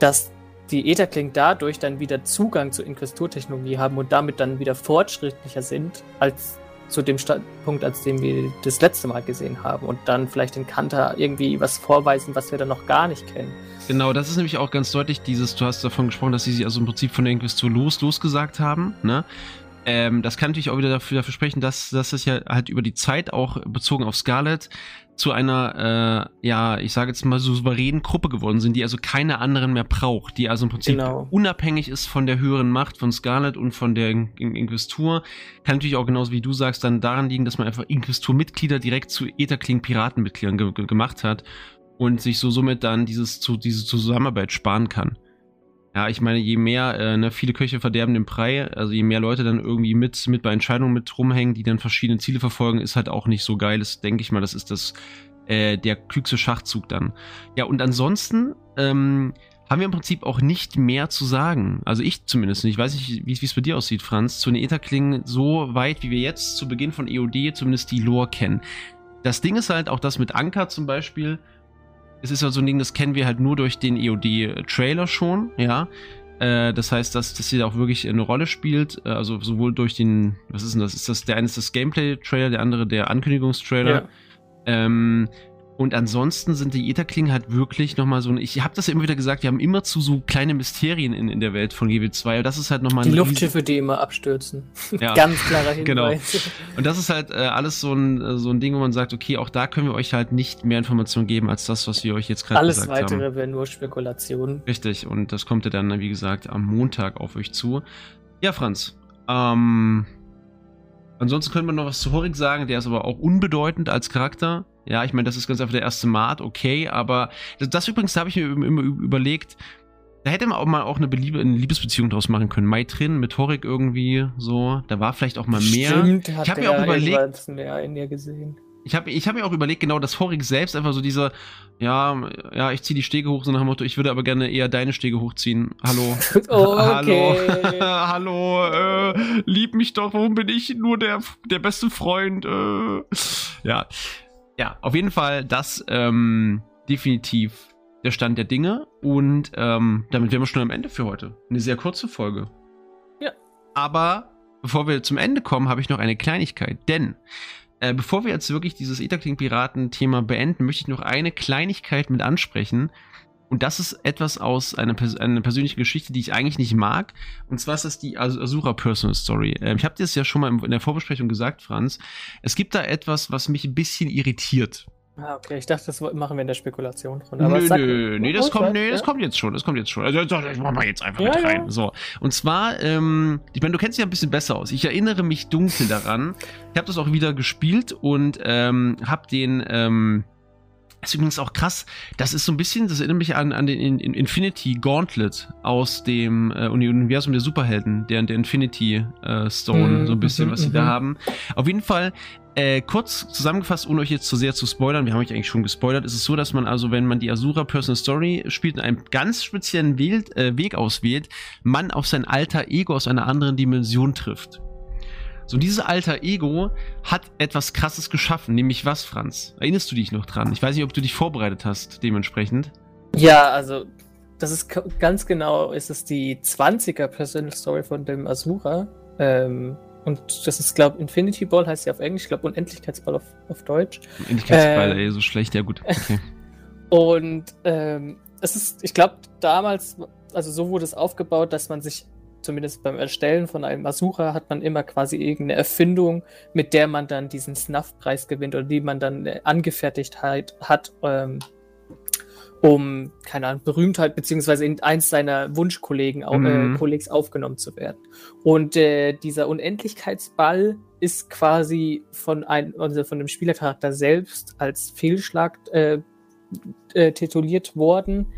dass die Etherkling dadurch dann wieder Zugang zur Inquisiturtechnologie haben und damit dann wieder fortschrittlicher sind als zu dem Standpunkt, als den wir das letzte Mal gesehen haben und dann vielleicht den Kanter irgendwie was vorweisen, was wir dann noch gar nicht kennen. Genau, das ist nämlich auch ganz deutlich dieses, du hast davon gesprochen, dass sie sich also im Prinzip von der Inquisitur los, losgesagt haben, ne? Ähm, das kann natürlich auch wieder dafür, dafür sprechen, dass, dass es ja halt über die Zeit auch bezogen auf Scarlet zu einer, äh, ja, ich sage jetzt mal so souveränen Gruppe geworden sind, die also keine anderen mehr braucht, die also im Prinzip genau. unabhängig ist von der höheren Macht von Scarlet und von der In In Inquisitur. Kann natürlich auch genauso wie du sagst, dann daran liegen, dass man einfach Inquisitur-Mitglieder direkt zu Etherkling-Piratenmitgliedern ge gemacht hat und sich so somit dann dieses, zu, diese Zusammenarbeit sparen kann. Ja, ich meine, je mehr, äh, ne, viele Köche verderben den Brei, also je mehr Leute dann irgendwie mit, mit bei Entscheidungen mit rumhängen, die dann verschiedene Ziele verfolgen, ist halt auch nicht so geil. Das denke ich mal, das ist das, äh, der klügste Schachzug dann. Ja, und ansonsten, ähm, haben wir im Prinzip auch nicht mehr zu sagen. Also ich zumindest nicht. Ich weiß nicht, wie es bei dir aussieht, Franz. Zu den Etherklingen so weit, wie wir jetzt zu Beginn von EOD zumindest die Lore kennen. Das Ding ist halt auch das mit Anker zum Beispiel es ist ja so ein Ding, das kennen wir halt nur durch den EOD-Trailer schon, ja. Äh, das heißt, dass, dass sie da auch wirklich eine Rolle spielt. Äh, also sowohl durch den, was ist denn das? Ist das der eine ist das Gameplay-Trailer, der andere der Ankündigungstrailer. Ja. Ähm, und ansonsten sind die Etherklingen halt wirklich nochmal so ein. Ich habe das ja immer wieder gesagt, wir haben immer zu so kleine Mysterien in, in der Welt von GW2. Das ist halt nochmal Die Luftschiffe, die immer abstürzen. <laughs> Ja. Ganz klarer. Hinweis. Genau. Und das ist halt äh, alles so ein, so ein Ding, wo man sagt, okay, auch da können wir euch halt nicht mehr Informationen geben als das, was wir euch jetzt gerade gesagt haben. Alles weitere wäre nur Spekulation. Richtig. Und das kommt ja dann, wie gesagt, am Montag auf euch zu. Ja, Franz. Ähm, ansonsten können wir noch was zu Horik sagen. Der ist aber auch unbedeutend als Charakter Ja, ich meine, das ist ganz einfach der erste Mart, okay, aber das, das übrigens, da habe ich mir immer überlegt, da hätte man auch mal auch eine, Beliebe, eine Liebesbeziehung draus machen können. Mai drin mit Horik irgendwie so. Da war vielleicht auch mal mehr. Stimmt, ich habe mir auch überlegt. Mehr in ihr gesehen. Ich habe ich hab mir auch überlegt, genau, dass Horik selbst einfach so dieser, ja, ja, ich ziehe die Stege hoch, so nach dem Motto, ich würde aber gerne eher deine Stege hochziehen. Hallo. oh, <laughs> Hallo. <laughs> Hallo, äh, lieb mich doch, warum bin ich nur der, der beste Freund? Äh. Ja. Ja, auf jeden Fall das ähm, definitiv der Stand der Dinge. Und ähm, damit wären wir schon am Ende für heute. Eine sehr kurze Folge. Ja. Aber bevor wir zum Ende kommen, habe ich noch eine Kleinigkeit. Denn äh, bevor wir jetzt wirklich dieses Etherkling-Piraten-Thema beenden, möchte ich noch eine Kleinigkeit mit ansprechen. Und das ist etwas aus einer, Pers einer persönlichen Geschichte, die ich eigentlich nicht mag. Und zwar ist das die Asura Personal Story. Ähm, ich habe dir das ja schon mal in der Vorbesprechung gesagt, Franz. Es gibt da etwas, was mich ein bisschen irritiert. Ah, okay. Ich dachte, das machen wir in der Spekulation drin. Aber nö, nö, nee, das kommt, nee, das kommt jetzt schon. Das kommt jetzt schon. Also, das machen wir jetzt einfach ja, mit rein. Ja. So. Und zwar, ähm, ich meine, du kennst dich ja ein bisschen besser aus. Ich erinnere mich dunkel daran. Ich habe das auch wieder gespielt und ähm, habe den, ähm, das ist übrigens auch krass. Das ist so ein bisschen, das erinnert mich an, an den in, in Infinity Gauntlet aus dem äh, Universum der Superhelden, der, der Infinity äh, Stone, mm, so ein bisschen, mm, was sie mm, da haben. Auf jeden Fall äh, kurz zusammengefasst, ohne euch jetzt zu sehr zu spoilern, wir haben euch eigentlich schon gespoilert, ist es so, dass man also, wenn man die Asura Personal Story spielt und einen ganz speziellen Wählt, äh, Weg auswählt, man auf sein alter Ego aus einer anderen Dimension trifft. So, dieses alter Ego hat etwas krasses geschaffen, nämlich was, Franz? Erinnerst du dich noch dran? Ich weiß nicht, ob du dich vorbereitet hast, dementsprechend. Ja, also, das ist ganz genau, ist es die 20er Personal Story von dem Asura. Ähm, und das ist, glaube Infinity Ball heißt ja auf Englisch, ich glaube Unendlichkeitsball auf, auf Deutsch. Unendlichkeitsball, äh, ey, so schlecht, ja gut. Okay. <laughs> <laughs> und ähm, es ist, ich glaube, damals, also so wurde es aufgebaut, dass man sich zumindest beim Erstellen von einem Asura hat man immer quasi irgendeine Erfindung, mit der man dann diesen Snuff-Preis gewinnt oder die man dann äh, angefertigt hat, ähm, um, keine Ahnung, Berühmtheit beziehungsweise in eins seiner Wunschkollegen äh, mhm. äh, Kollegs aufgenommen zu werden. Und äh, dieser Unendlichkeitsball ist quasi von einem, also von dem Spielercharakter selbst als Fehlschlag äh, äh, tituliert worden.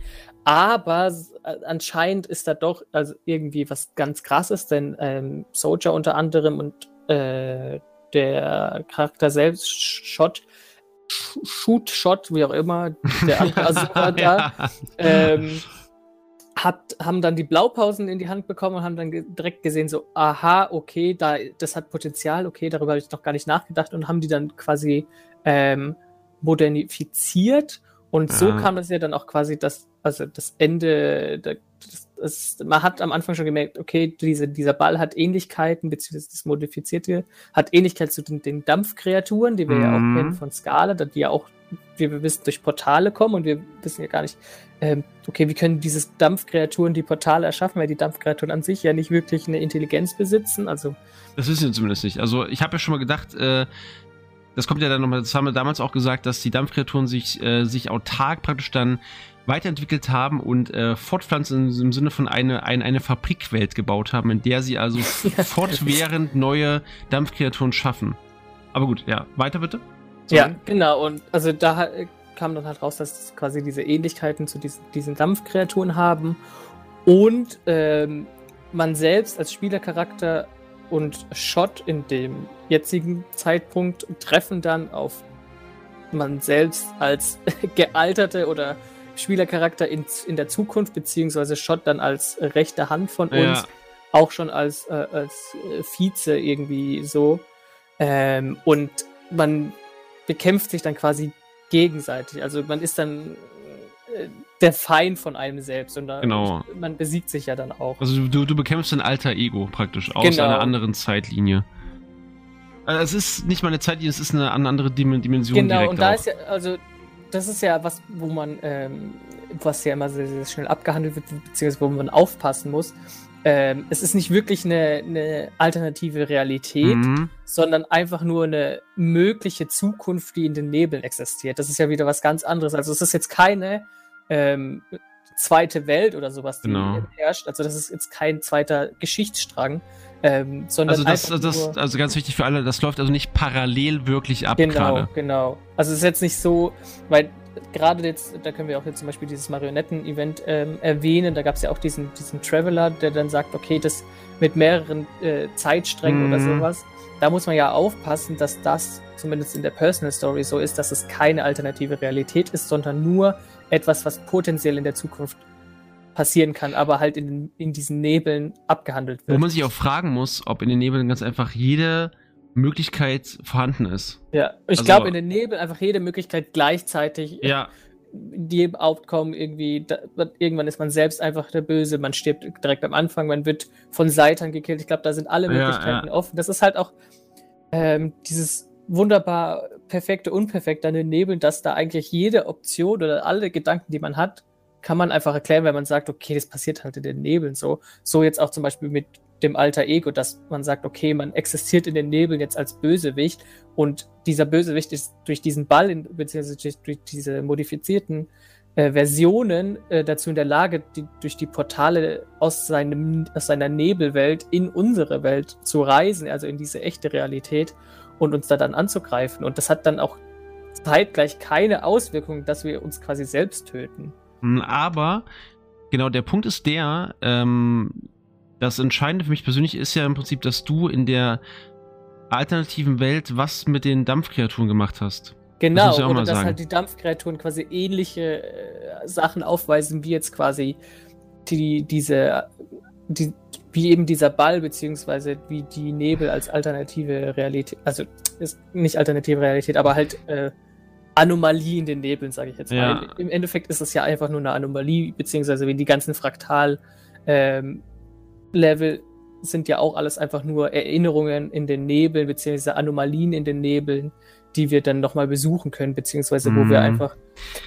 Aber äh, anscheinend ist da doch also irgendwie was ganz krasses, denn ähm, Soldier unter anderem und äh, der Charakter selbst, Shot, Shoot, Shot, wie auch immer, der <laughs> andere Asura da, ähm, hat, haben dann die Blaupausen in die Hand bekommen und haben dann ge direkt gesehen, so, aha, okay, da, das hat Potenzial, okay, darüber habe ich noch gar nicht nachgedacht und haben die dann quasi ähm, modernifiziert und so ah. kam das ja dann auch quasi das, also das Ende, das, das, man hat am Anfang schon gemerkt, okay, diese, dieser Ball hat Ähnlichkeiten, beziehungsweise das Modifizierte hat Ähnlichkeit zu den, den Dampfkreaturen, die wir mhm. ja auch mhm. kennen von Scala, die ja auch, wie wir wissen, durch Portale kommen und wir wissen ja gar nicht, ähm, okay, wie können diese Dampfkreaturen die Portale erschaffen, weil die Dampfkreaturen an sich ja nicht wirklich eine Intelligenz besitzen, also. Das wissen wir zumindest nicht. Also ich habe ja schon mal gedacht, äh, das kommt ja dann nochmal, das haben wir damals auch gesagt, dass die Dampfkreaturen sich, äh, sich autark praktisch dann weiterentwickelt haben und äh, fortpflanzen im Sinne von eine, eine, eine Fabrikwelt gebaut haben, in der sie also <laughs> fortwährend neue Dampfkreaturen schaffen. Aber gut, ja, weiter bitte. Sorry. Ja, genau. Und also da kam dann halt raus, dass quasi diese Ähnlichkeiten zu diesen, diesen Dampfkreaturen haben und ähm, man selbst als Spielercharakter und Shot in dem jetzigen Zeitpunkt treffen dann auf man selbst als <laughs> gealterte oder Spielercharakter in, in der Zukunft, beziehungsweise Shot dann als rechte Hand von uns, ja. auch schon als, äh, als äh, Vize irgendwie so. Ähm, und man bekämpft sich dann quasi gegenseitig. Also man ist dann äh, der Feind von einem selbst und da, genau. man besiegt sich ja dann auch. Also du, du bekämpfst ein alter Ego praktisch aus genau. einer anderen Zeitlinie. Also es ist nicht mal eine Zeitlinie, es ist eine andere Dimension. Genau, und da auch. ist ja, also das ist ja was, wo man, ähm, was ja immer sehr, sehr schnell abgehandelt wird, beziehungsweise wo man aufpassen muss. Ähm, es ist nicht wirklich eine, eine alternative Realität, mhm. sondern einfach nur eine mögliche Zukunft, die in den Nebeln existiert. Das ist ja wieder was ganz anderes. Also es ist jetzt keine ähm, zweite Welt oder sowas, die genau. herrscht. Also das ist jetzt kein zweiter Geschichtsstrang, ähm, sondern also das, das, also ganz wichtig für alle, das läuft also nicht parallel wirklich ab Genau, grade. genau. Also es ist jetzt nicht so, weil gerade jetzt, da können wir auch jetzt zum Beispiel dieses Marionetten-Event ähm, erwähnen, da gab es ja auch diesen, diesen Traveler, der dann sagt, okay, das mit mehreren äh, Zeitsträngen mhm. oder sowas, da muss man ja aufpassen, dass das zumindest in der Personal Story so ist, dass es keine alternative Realität ist, sondern nur etwas, was potenziell in der Zukunft passieren kann, aber halt in, in diesen Nebeln abgehandelt wird. Wo man sich auch fragen muss, ob in den Nebeln ganz einfach jede Möglichkeit vorhanden ist. Ja, ich also, glaube in den Nebeln einfach jede Möglichkeit gleichzeitig. Ja. Jedem Outcome irgendwie, da, irgendwann ist man selbst einfach der Böse, man stirbt direkt am Anfang, man wird von Seitern gekillt. Ich glaube, da sind alle Möglichkeiten ja, ja. offen. Das ist halt auch ähm, dieses wunderbar perfekte Unperfekt an den Nebeln, dass da eigentlich jede Option oder alle Gedanken, die man hat, kann man einfach erklären, wenn man sagt, okay, das passiert halt in den Nebeln so. So jetzt auch zum Beispiel mit dem alter Ego, dass man sagt, okay, man existiert in den Nebeln jetzt als Bösewicht und dieser Bösewicht ist durch diesen Ball, in, beziehungsweise durch diese modifizierten äh, Versionen äh, dazu in der Lage, die, durch die Portale aus, seinem, aus seiner Nebelwelt in unsere Welt zu reisen, also in diese echte Realität und uns da dann anzugreifen. Und das hat dann auch zeitgleich keine Auswirkung, dass wir uns quasi selbst töten. Hm, aber genau der Punkt ist der, ähm, das Entscheidende für mich persönlich ist ja im Prinzip, dass du in der alternativen Welt was mit den Dampfkreaturen gemacht hast. Genau, das ja oder dass sagen. halt die Dampfkreaturen quasi ähnliche äh, Sachen aufweisen, wie jetzt quasi die, diese, die, wie eben dieser Ball, beziehungsweise wie die Nebel als alternative Realität, also ist nicht alternative Realität, aber halt äh, Anomalie in den Nebeln, sage ich jetzt ja. mal. Im Endeffekt ist es ja einfach nur eine Anomalie, beziehungsweise wie die ganzen Fraktal ähm, Level sind ja auch alles einfach nur Erinnerungen in den Nebeln, beziehungsweise Anomalien in den Nebeln, die wir dann nochmal besuchen können, beziehungsweise wo mm. wir mhm. einfach.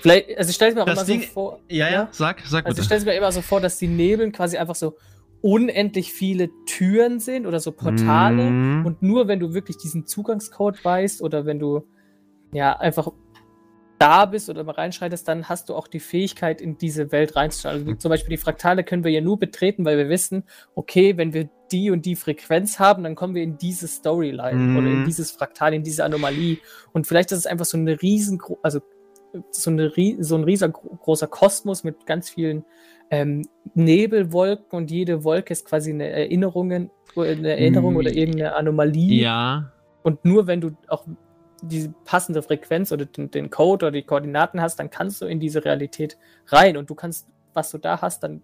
Vielleicht, also ich stelle mir auch das immer Ding, so vor. Ja, ja, sag, sag Also ich stelle mir immer so vor, dass die Nebeln quasi einfach so unendlich viele Türen sind oder so Portale mm. und nur wenn du wirklich diesen Zugangscode weißt oder wenn du ja einfach da bist oder mal reinschreitest, dann hast du auch die Fähigkeit, in diese Welt reinzuschauen. Also zum Beispiel die Fraktale können wir ja nur betreten, weil wir wissen, okay, wenn wir die und die Frequenz haben, dann kommen wir in diese Storyline mhm. oder in dieses Fraktal, in diese Anomalie. Und vielleicht ist es einfach so eine riesen, also so, eine, so ein riesengroßer Kosmos mit ganz vielen ähm, Nebelwolken und jede Wolke ist quasi eine Erinnerung, eine Erinnerung mhm. oder irgendeine Anomalie. Ja. Und nur wenn du auch die passende Frequenz oder den, den, Code oder die Koordinaten hast, dann kannst du in diese Realität rein und du kannst, was du da hast, dann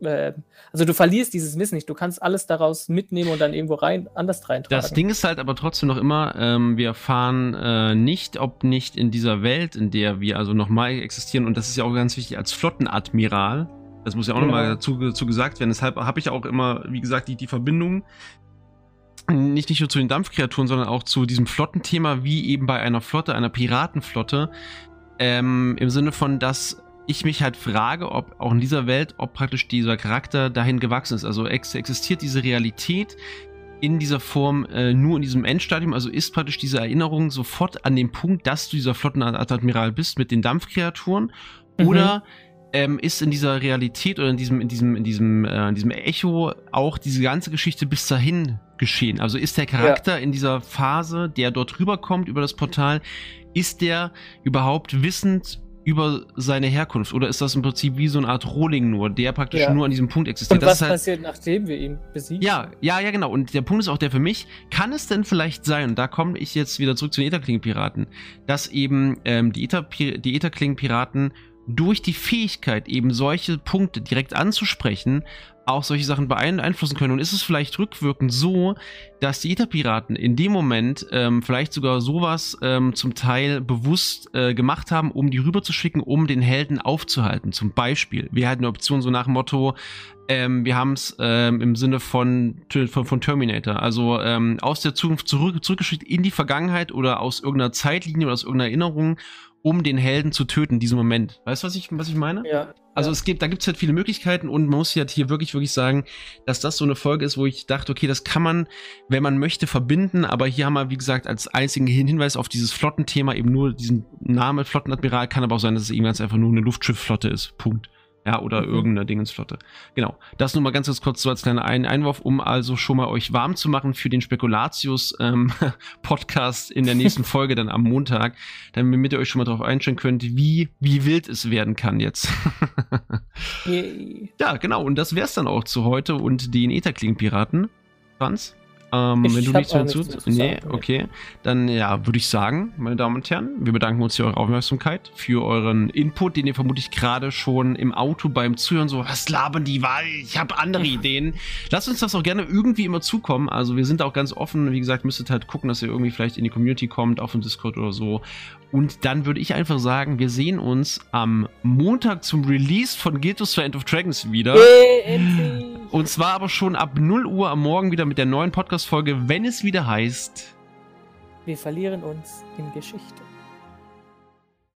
äh, also du verlierst dieses Wissen nicht, du kannst alles daraus mitnehmen und dann irgendwo rein, anders reintragen. Das Ding ist halt aber trotzdem noch immer, ähm, wir erfahren äh, nicht, ob nicht in dieser Welt, in der wir also nochmal existieren, und das ist ja auch ganz wichtig, als Flottenadmiral, das muss ja auch genau. nochmal dazu, dazu gesagt werden, deshalb habe ich auch immer, wie gesagt, die, die Verbindung nicht, nicht nur zu den Dampfkreaturen, sondern auch zu diesem Flottenthema, wie eben bei einer Flotte, einer Piratenflotte. Ähm, Im Sinne von, dass ich mich halt frage, ob auch in dieser Welt, ob praktisch dieser Charakter dahin gewachsen ist. Also ex existiert diese Realität in dieser Form äh, nur in diesem Endstadium, also ist praktisch diese Erinnerung sofort an dem Punkt, dass du dieser Flottenadmiral bist mit den Dampfkreaturen mhm. oder ähm, ist in dieser Realität oder in diesem, in diesem, in diesem, äh, in diesem Echo auch diese ganze Geschichte bis dahin geschehen. Also ist der Charakter ja. in dieser Phase, der dort rüberkommt über das Portal, ist der überhaupt wissend über seine Herkunft? Oder ist das im Prinzip wie so eine Art Rohling nur, der praktisch ja. nur an diesem Punkt existiert? Und was halt, passiert, nachdem wir ihn besiegen? Ja, ja, ja, genau. Und der Punkt ist auch der für mich, kann es denn vielleicht sein, und da komme ich jetzt wieder zurück zu den Etherkling-Piraten, dass eben ähm, die Etherkling-Piraten durch die Fähigkeit, eben solche Punkte direkt anzusprechen, auch solche Sachen beeinflussen können. Und ist es vielleicht rückwirkend so, dass die Ether-Piraten in dem Moment ähm, vielleicht sogar sowas ähm, zum Teil bewusst äh, gemacht haben, um die rüberzuschicken, um den Helden aufzuhalten. Zum Beispiel, wir hatten eine Option so nach dem Motto, ähm, wir haben es ähm, im Sinne von, von, von Terminator, also ähm, aus der Zukunft zurück, zurückgeschickt in die Vergangenheit oder aus irgendeiner Zeitlinie oder aus irgendeiner Erinnerung um den Helden zu töten in diesem Moment. Weißt du, was ich, was ich meine? Ja. Also ja. es gibt, da gibt es halt viele Möglichkeiten und man muss halt hier wirklich, wirklich sagen, dass das so eine Folge ist, wo ich dachte, okay, das kann man, wenn man möchte, verbinden, aber hier haben wir, wie gesagt, als einzigen Hinweis auf dieses Flottenthema eben nur diesen Namen Flottenadmiral, kann aber auch sein, dass es eben ganz einfach nur eine Luftschiffflotte ist. Punkt. Ja, oder mhm. irgendeine Dingensflotte. Genau. Das nur mal ganz, ganz kurz so als kleiner Ein Einwurf, um also schon mal euch warm zu machen für den Spekulatius-Podcast ähm, <laughs> in der nächsten <laughs> Folge dann am Montag, damit ihr euch schon mal darauf einstellen könnt, wie, wie wild es werden kann jetzt. ja, genau. Und das wär's dann auch zu heute und den Etherkling-Piraten. Franz? Ähm, wenn du nichts mehr zu, zu Nee, okay. Dann ja, würde ich sagen, meine Damen und Herren, wir bedanken uns für eure Aufmerksamkeit, für euren Input, den ihr vermutlich gerade schon im Auto beim Zuhören so, was labern die, weil ich habe andere <laughs> Ideen. Lasst uns das auch gerne irgendwie immer zukommen. Also wir sind auch ganz offen. Wie gesagt, müsstet halt gucken, dass ihr irgendwie vielleicht in die Community kommt, auf dem Discord oder so. Und dann würde ich einfach sagen, wir sehen uns am Montag zum Release von Guild of End of Dragons wieder. Und zwar aber schon ab 0 Uhr am Morgen wieder mit der neuen Podcast-Folge, wenn es wieder heißt. Wir verlieren uns in Geschichte.